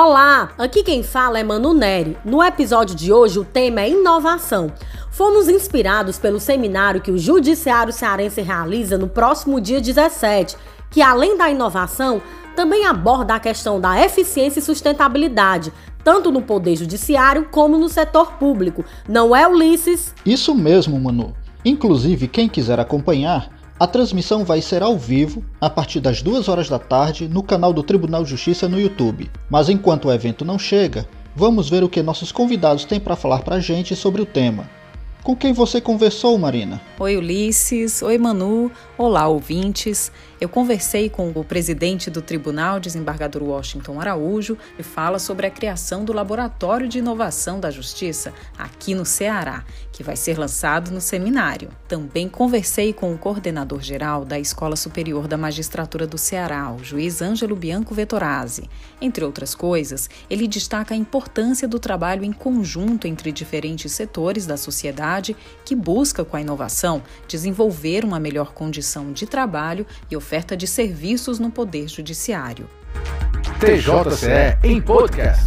Olá, aqui quem fala é Manu Neri. No episódio de hoje o tema é inovação. Fomos inspirados pelo seminário que o Judiciário Cearense realiza no próximo dia 17, que além da inovação, também aborda a questão da eficiência e sustentabilidade, tanto no Poder Judiciário como no setor público. Não é, Ulisses? Isso mesmo, Manu. Inclusive, quem quiser acompanhar, a transmissão vai ser ao vivo, a partir das 2 horas da tarde, no canal do Tribunal de Justiça no YouTube. Mas enquanto o evento não chega, vamos ver o que nossos convidados têm para falar para a gente sobre o tema. Com quem você conversou, Marina? Oi, Ulisses. Oi, Manu. Olá, ouvintes. Eu conversei com o presidente do tribunal, desembargador Washington Araújo, e fala sobre a criação do Laboratório de Inovação da Justiça aqui no Ceará, que vai ser lançado no seminário. Também conversei com o coordenador geral da Escola Superior da Magistratura do Ceará, o juiz Ângelo Bianco Vettorazzi. Entre outras coisas, ele destaca a importância do trabalho em conjunto entre diferentes setores da sociedade que busca, com a inovação, desenvolver uma melhor condição de trabalho e oferta de serviços no Poder Judiciário. TJCE em podcast.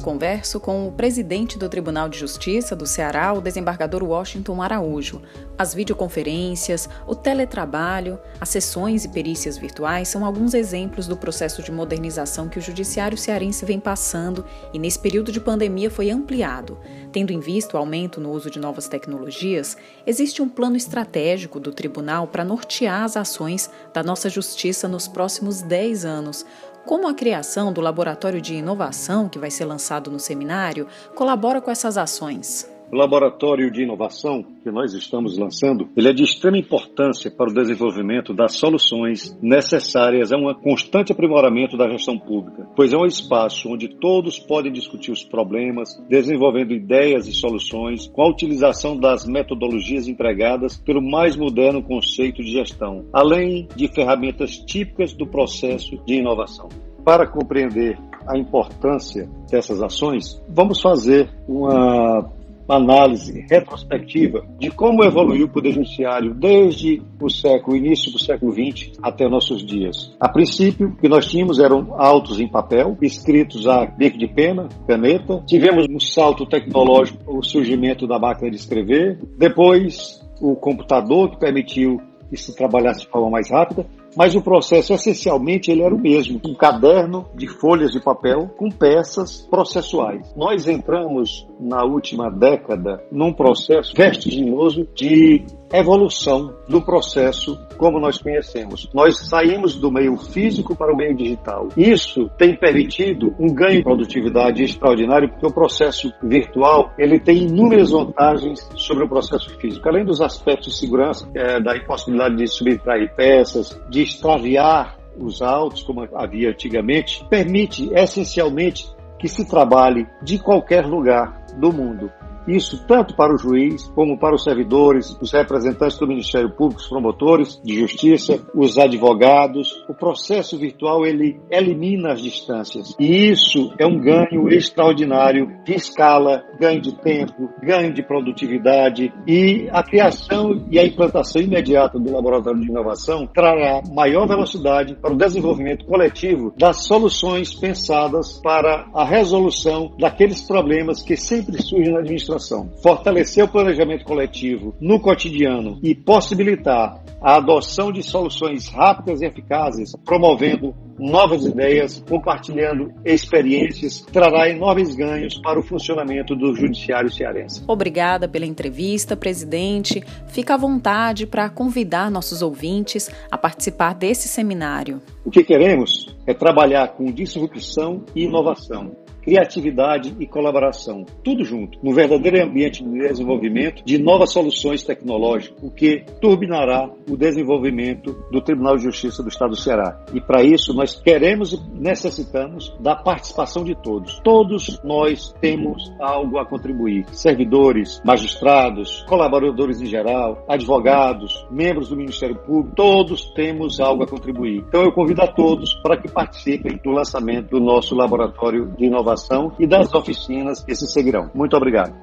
Converso com o presidente do Tribunal de Justiça do Ceará, o desembargador Washington Araújo. As videoconferências, o teletrabalho, as sessões e perícias virtuais são alguns exemplos do processo de modernização que o judiciário cearense vem passando e nesse período de pandemia foi ampliado. Tendo em vista o aumento no uso de novas tecnologias, existe um plano estratégico do tribunal para nortear as ações da nossa justiça nos próximos 10 anos, como a criação do Laboratório de Inovação, que vai ser lançado no seminário, colabora com essas ações? Laboratório de inovação que nós estamos lançando, ele é de extrema importância para o desenvolvimento das soluções necessárias a um constante aprimoramento da gestão pública, pois é um espaço onde todos podem discutir os problemas, desenvolvendo ideias e soluções com a utilização das metodologias empregadas pelo mais moderno conceito de gestão, além de ferramentas típicas do processo de inovação. Para compreender a importância dessas ações, vamos fazer uma análise retrospectiva de como evoluiu o Poder Judiciário desde o século, início do século XX até nossos dias. A princípio, o que nós tínhamos eram autos em papel, escritos a bico de pena, caneta. Tivemos um salto tecnológico, o surgimento da máquina de escrever. Depois, o computador que permitiu que se trabalhasse de forma mais rápida mas o processo essencialmente ele era o mesmo, um caderno de folhas de papel com peças processuais. Nós entramos na última década num processo vertiginoso de evolução do processo como nós conhecemos. Nós saímos do meio físico para o meio digital. Isso tem permitido um ganho de produtividade extraordinário, porque o processo virtual ele tem inúmeras vantagens sobre o processo físico, além dos aspectos de segurança, é, da impossibilidade de subtrair peças, de extraviar os autos, como havia antigamente, permite essencialmente que se trabalhe de qualquer lugar do mundo. Isso tanto para o juiz, como para os servidores, os representantes do Ministério Público, os promotores de justiça, os advogados. O processo virtual ele elimina as distâncias. E isso é um ganho extraordinário de escala, ganho de tempo, ganho de produtividade e a criação e a implantação imediata do laboratório de inovação trará maior velocidade para o desenvolvimento coletivo das soluções pensadas para a resolução daqueles problemas que sempre surgem na administração administração, fortalecer o planejamento coletivo no cotidiano e possibilitar a adoção de soluções rápidas e eficazes, promovendo novas ideias, compartilhando experiências, trará enormes ganhos para o funcionamento do judiciário cearense. Obrigada pela entrevista, presidente. Fica à vontade para convidar nossos ouvintes a participar desse seminário. O que queremos é trabalhar com disrupção e inovação criatividade e colaboração. Tudo junto, num verdadeiro ambiente de desenvolvimento de novas soluções tecnológicas, o que turbinará o desenvolvimento do Tribunal de Justiça do Estado do Ceará. E para isso nós queremos e necessitamos da participação de todos. Todos nós temos algo a contribuir. Servidores, magistrados, colaboradores em geral, advogados, membros do Ministério Público, todos temos algo a contribuir. Então eu convido a todos para que participem do lançamento do nosso laboratório de inovação e das oficinas que se seguirão. Muito obrigado.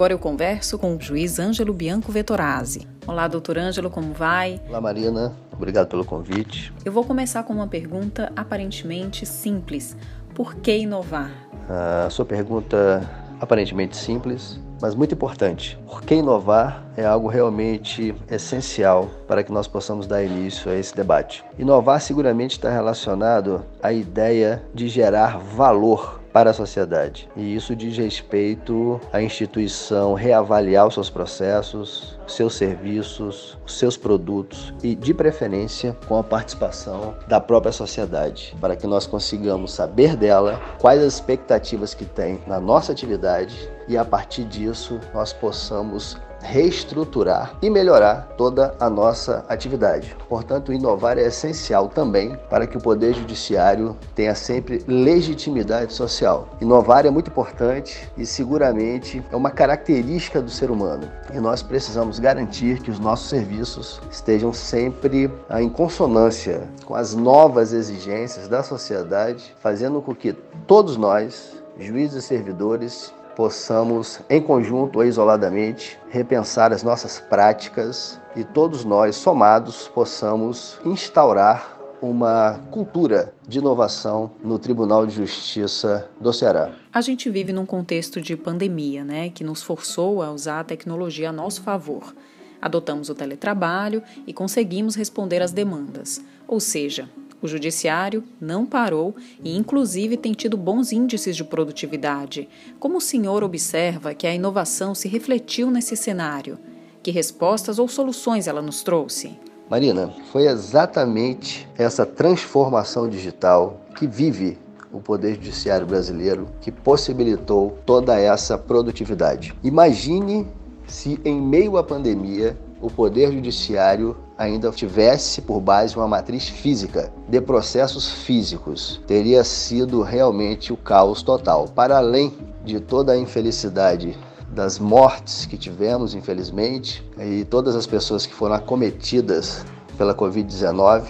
Agora eu converso com o juiz Ângelo Bianco Vettorazzi. Olá, doutor Ângelo, como vai? Olá, Marina. Obrigado pelo convite. Eu vou começar com uma pergunta aparentemente simples. Por que inovar? A sua pergunta aparentemente simples, mas muito importante. Por que inovar é algo realmente essencial para que nós possamos dar início a esse debate. Inovar seguramente está relacionado à ideia de gerar valor para a sociedade. E isso diz respeito à instituição reavaliar os seus processos, seus serviços, os seus produtos e, de preferência, com a participação da própria sociedade, para que nós consigamos saber dela quais as expectativas que tem na nossa atividade e, a partir disso, nós possamos reestruturar e melhorar toda a nossa atividade. Portanto, inovar é essencial também para que o Poder Judiciário tenha sempre legitimidade social. Inovar é muito importante e seguramente é uma característica do ser humano. E nós precisamos garantir que os nossos serviços estejam sempre em consonância com as novas exigências da sociedade, fazendo com que todos nós, juízes e servidores, possamos, em conjunto ou isoladamente, repensar as nossas práticas e todos nós, somados, possamos instaurar uma cultura de inovação no Tribunal de Justiça do Ceará. A gente vive num contexto de pandemia, né, que nos forçou a usar a tecnologia a nosso favor. Adotamos o teletrabalho e conseguimos responder às demandas. Ou seja, o judiciário não parou e, inclusive, tem tido bons índices de produtividade. Como o senhor observa que a inovação se refletiu nesse cenário? Que respostas ou soluções ela nos trouxe? Marina, foi exatamente essa transformação digital que vive o Poder Judiciário brasileiro que possibilitou toda essa produtividade. Imagine se, em meio à pandemia, o Poder Judiciário ainda tivesse por base uma matriz física de processos físicos. Teria sido realmente o caos total. Para além de toda a infelicidade das mortes que tivemos, infelizmente, e todas as pessoas que foram acometidas pela Covid-19,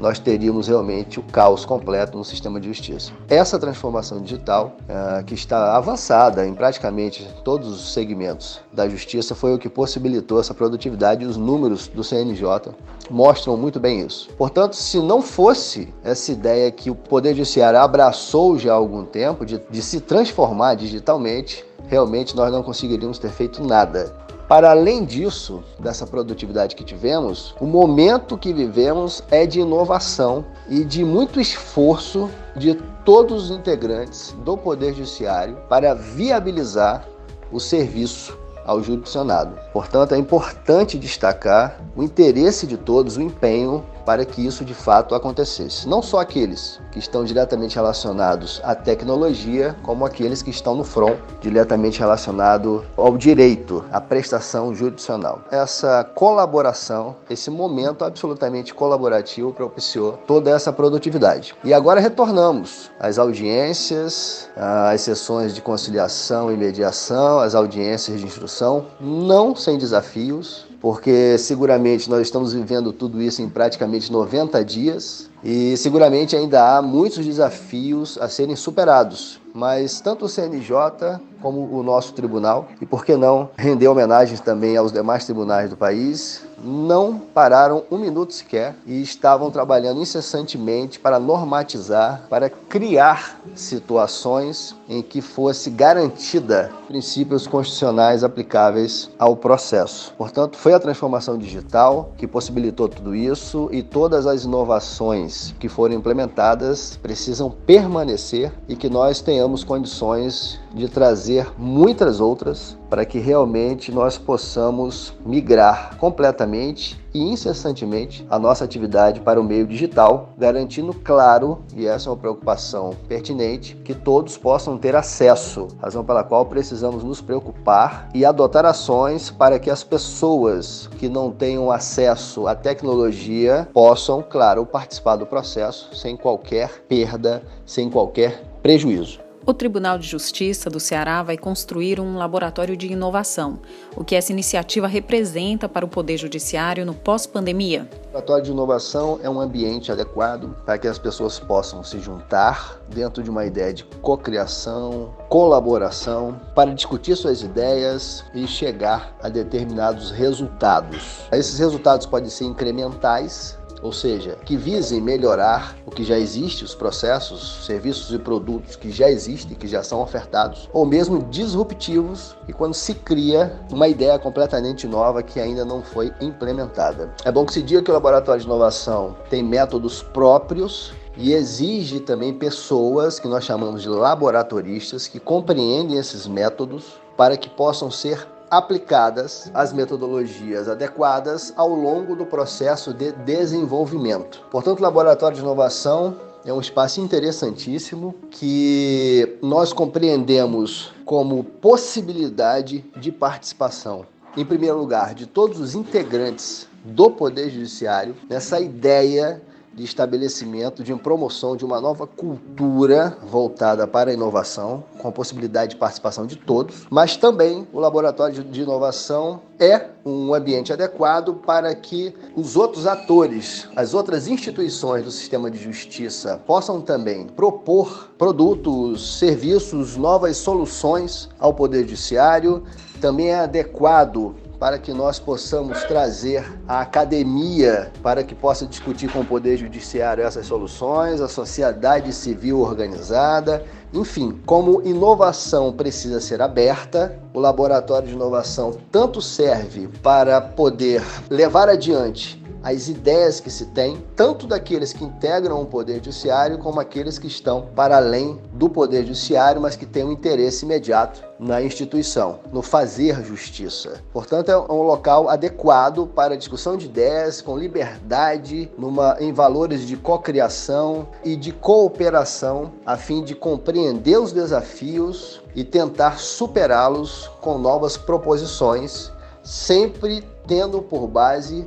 nós teríamos realmente o caos completo no sistema de justiça. Essa transformação digital, uh, que está avançada em praticamente todos os segmentos da justiça, foi o que possibilitou essa produtividade e os números do CNJ mostram muito bem isso. Portanto, se não fosse essa ideia que o Poder Judiciário abraçou já há algum tempo de, de se transformar digitalmente, realmente nós não conseguiríamos ter feito nada. Para além disso, dessa produtividade que tivemos, o momento que vivemos é de inovação e de muito esforço de todos os integrantes do Poder Judiciário para viabilizar o serviço ao jurisdicionado. Portanto, é importante destacar o interesse de todos, o empenho para que isso de fato acontecesse. Não só aqueles que estão diretamente relacionados à tecnologia, como aqueles que estão no front, diretamente relacionado ao direito, à prestação jurisdicional. Essa colaboração, esse momento absolutamente colaborativo propiciou toda essa produtividade. E agora retornamos às audiências, às sessões de conciliação e mediação, às audiências de instrução, não sem desafios, porque seguramente nós estamos vivendo tudo isso em praticamente 90 dias e seguramente ainda há muitos desafios a serem superados. Mas tanto o CNJ como o nosso tribunal e, por que não, render homenagens também aos demais tribunais do país não pararam um minuto sequer e estavam trabalhando incessantemente para normatizar, para criar situações em que fosse garantida princípios constitucionais aplicáveis ao processo. Portanto, foi a transformação digital que possibilitou tudo isso e todas as inovações que foram implementadas precisam permanecer e que nós tenhamos condições de trazer muitas outras para que realmente nós possamos migrar completamente e incessantemente a nossa atividade para o meio digital, garantindo, claro, e essa é uma preocupação pertinente, que todos possam ter acesso, razão pela qual precisamos nos preocupar e adotar ações para que as pessoas que não tenham acesso à tecnologia possam, claro, participar do processo sem qualquer perda, sem qualquer prejuízo. O Tribunal de Justiça do Ceará vai construir um laboratório de inovação. O que essa iniciativa representa para o Poder Judiciário no pós-pandemia? O laboratório de inovação é um ambiente adequado para que as pessoas possam se juntar dentro de uma ideia de cocriação, colaboração, para discutir suas ideias e chegar a determinados resultados. Esses resultados podem ser incrementais, ou seja, que visem melhorar o que já existe, os processos, serviços e produtos que já existem, que já são ofertados, ou mesmo disruptivos, e quando se cria uma ideia completamente nova que ainda não foi implementada. É bom que se diga que o laboratório de inovação tem métodos próprios e exige também pessoas que nós chamamos de laboratoristas que compreendem esses métodos para que possam ser aplicadas as metodologias adequadas ao longo do processo de desenvolvimento. Portanto, o Laboratório de Inovação é um espaço interessantíssimo que nós compreendemos como possibilidade de participação, em primeiro lugar, de todos os integrantes do Poder Judiciário nessa ideia de estabelecimento, de promoção de uma nova cultura voltada para a inovação, com a possibilidade de participação de todos, mas também o laboratório de inovação é um ambiente adequado para que os outros atores, as outras instituições do sistema de justiça possam também propor produtos, serviços, novas soluções ao Poder Judiciário. Também é adequado para que nós possamos trazer a academia para que possa discutir com o Poder Judiciário essas soluções, a sociedade civil organizada. Enfim, como inovação precisa ser aberta, o laboratório de inovação tanto serve para poder levar adiante as ideias que se tem, tanto daqueles que integram o Poder Judiciário, como aqueles que estão para além do Poder Judiciário, mas que têm um interesse imediato na instituição, no fazer justiça. Portanto, é um local adequado para discussão de ideias, com liberdade, numa, em valores de cocriação e de cooperação, a fim de compreender os desafios e tentar superá-los com novas proposições, sempre tendo por base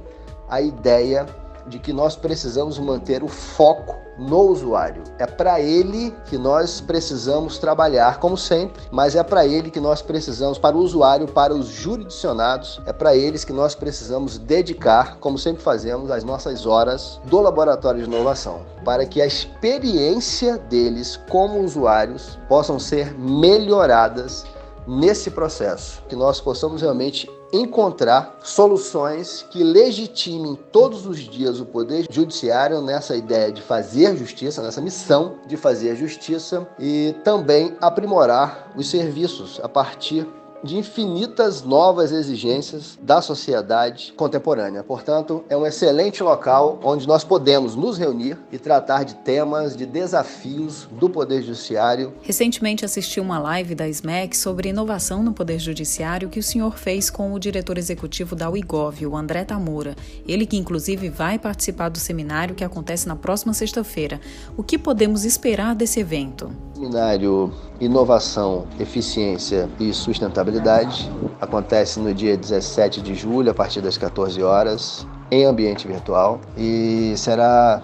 a ideia de que nós precisamos manter o foco no usuário. É para ele que nós precisamos trabalhar, como sempre, mas é para ele que nós precisamos, para o usuário, para os jurisdicionados, é para eles que nós precisamos dedicar, como sempre fazemos, as nossas horas do laboratório de inovação, para que a experiência deles como usuários possam ser melhoradas nesse processo, que nós possamos realmente encontrar soluções que legitimem todos os dias o poder judiciário nessa ideia de fazer justiça, nessa missão de fazer justiça e também aprimorar os serviços a partir de infinitas novas exigências da sociedade contemporânea. Portanto, é um excelente local onde nós podemos nos reunir e tratar de temas, de desafios do Poder Judiciário. Recentemente assisti uma live da SMEC sobre inovação no Poder Judiciário que o senhor fez com o diretor executivo da UIGOV, o André Tamura. Ele que inclusive vai participar do seminário que acontece na próxima sexta-feira. O que podemos esperar desse evento? Seminário Inovação, Eficiência e Sustentabilidade acontece no dia 17 de julho, a partir das 14 horas, em ambiente virtual e será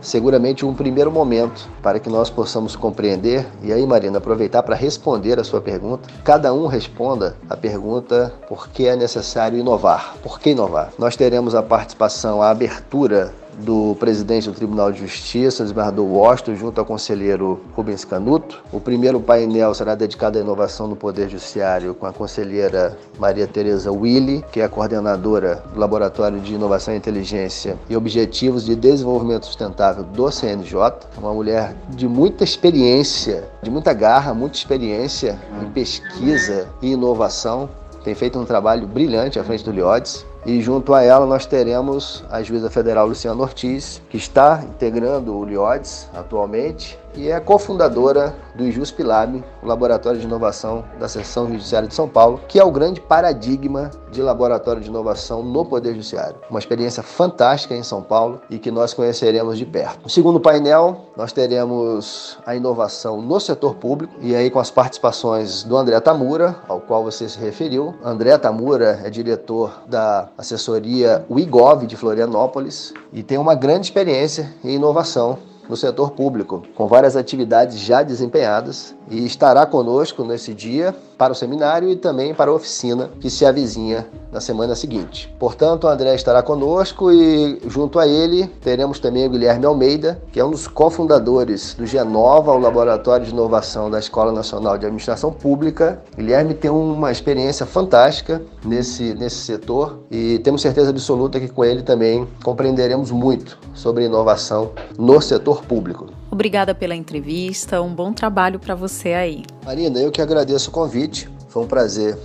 seguramente um primeiro momento para que nós possamos compreender e aí, Marina, aproveitar para responder a sua pergunta. Cada um responda a pergunta por que é necessário inovar. Por que inovar? Nós teremos a participação, a abertura do presidente do Tribunal de Justiça, desembargador Washington, junto ao conselheiro Rubens Canuto. O primeiro painel será dedicado à inovação no Poder Judiciário com a conselheira Maria Tereza Willi, que é a coordenadora do Laboratório de Inovação e Inteligência e Objetivos de Desenvolvimento Sustentável do CNJ. Uma mulher de muita experiência, de muita garra, muita experiência em pesquisa e inovação. Tem feito um trabalho brilhante à frente do Liodes e junto a ela nós teremos a juíza federal Luciana Ortiz, que está integrando o LIODES atualmente e é cofundadora do IJUSPILAB, o Laboratório de Inovação da Seção Judiciária de São Paulo, que é o grande paradigma de laboratório de inovação no Poder Judiciário. Uma experiência fantástica em São Paulo e que nós conheceremos de perto. No segundo painel, nós teremos a inovação no setor público e aí com as participações do André Tamura, ao qual você se referiu. André Tamura é diretor da assessoria WIGOV de Florianópolis e tem uma grande experiência em inovação no setor público, com várias atividades já desempenhadas e estará conosco nesse dia para o seminário e também para a oficina que se avizinha na semana seguinte. Portanto, o André estará conosco e junto a ele teremos também o Guilherme Almeida, que é um dos cofundadores do Genova, o laboratório de inovação da Escola Nacional de Administração Pública. Guilherme tem uma experiência fantástica nesse, nesse setor e temos certeza absoluta que com ele também compreenderemos muito sobre inovação no setor público. Obrigada pela entrevista, um bom trabalho para você aí. Marina, eu que agradeço o convite. Foi um prazer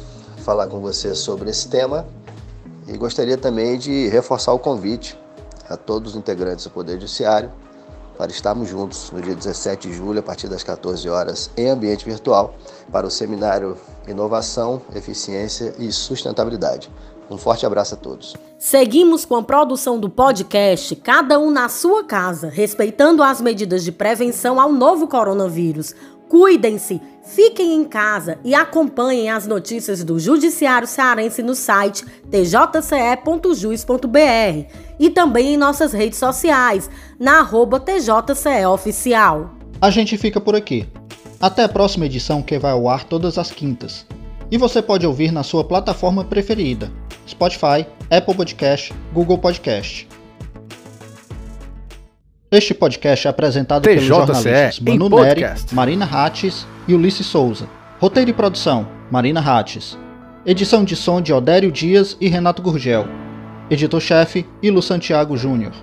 falar com você sobre esse tema e gostaria também de reforçar o convite a todos os integrantes do Poder Judiciário para estarmos juntos no dia 17 de julho, a partir das 14 horas, em ambiente virtual, para o seminário Inovação, Eficiência e Sustentabilidade. Um forte abraço a todos. Seguimos com a produção do podcast Cada um na sua casa, respeitando as medidas de prevenção ao novo coronavírus. Cuidem-se, fiquem em casa e acompanhem as notícias do Judiciário Cearense no site tjce.jus.br e também em nossas redes sociais, na arroba TJCE Oficial. A gente fica por aqui. Até a próxima edição que vai ao ar todas as quintas. E você pode ouvir na sua plataforma preferida Spotify, Apple Podcast, Google Podcast. Este podcast é apresentado TJCE pelos jornalistas Manu Neri. Marina Hattes e Ulisses Souza. Roteiro e produção, Marina Hattes. Edição de som de Odério Dias e Renato Gurgel. Editor-chefe, Ilo Santiago Júnior.